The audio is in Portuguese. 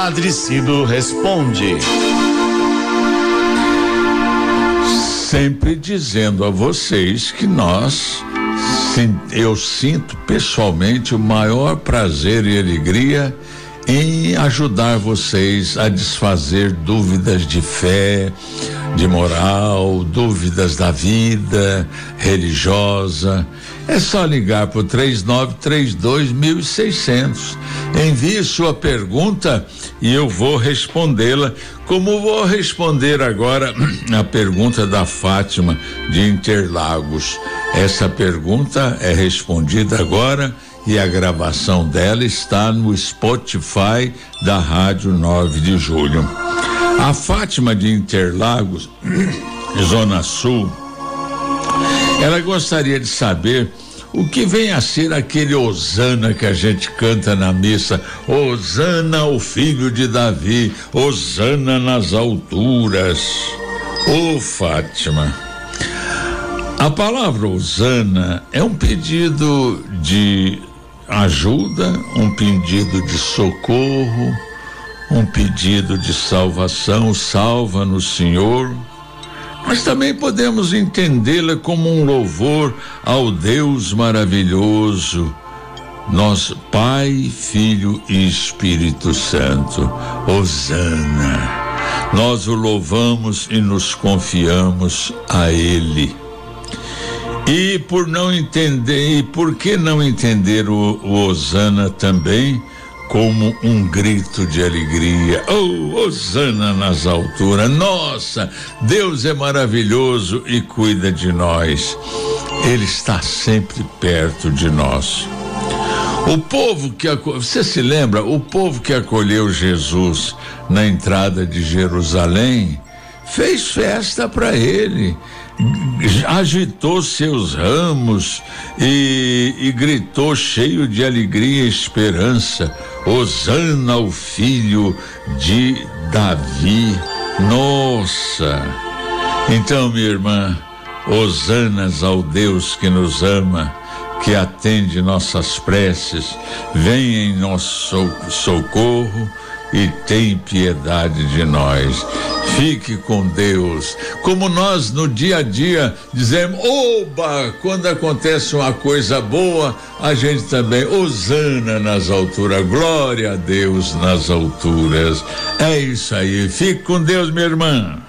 Padre Cido responde. Sempre dizendo a vocês que nós, eu sinto pessoalmente o maior prazer e alegria em ajudar vocês a desfazer dúvidas de fé, de moral, dúvidas da vida religiosa. É só ligar para o 3932 1600. Envie sua pergunta e eu vou respondê-la, como vou responder agora a pergunta da Fátima de Interlagos. Essa pergunta é respondida agora e a gravação dela está no Spotify da Rádio 9 de Julho. A Fátima de Interlagos, Zona Sul, ela gostaria de saber o que vem a ser aquele Osana que a gente canta na missa? Osana, o filho de Davi, Osana nas alturas. Ô oh, Fátima. A palavra Osana é um pedido de ajuda, um pedido de socorro, um pedido de salvação, salva-nos, Senhor. Mas também podemos entendê-la como um louvor ao Deus maravilhoso, nosso Pai, Filho e Espírito Santo. Hosana. Nós o louvamos e nos confiamos a Ele. E por não entender, e por que não entender o, o Osana também como um grito de alegria? Oh, Osana nas alturas! Nossa, Deus é maravilhoso e cuida de nós. Ele está sempre perto de nós. O povo que você se lembra, o povo que acolheu Jesus na entrada de Jerusalém fez festa para ele agitou seus ramos e, e, gritou cheio de alegria e esperança: Hosana, o filho de Davi. Nossa! Então, minha irmã, hosanas ao Deus que nos ama, que atende nossas preces, vem em nosso socorro e tem piedade de nós. Fique com Deus. Como nós no dia a dia dizemos, oba, quando acontece uma coisa boa, a gente também, osana nas alturas, glória a Deus nas alturas. É isso aí. Fique com Deus, minha irmã.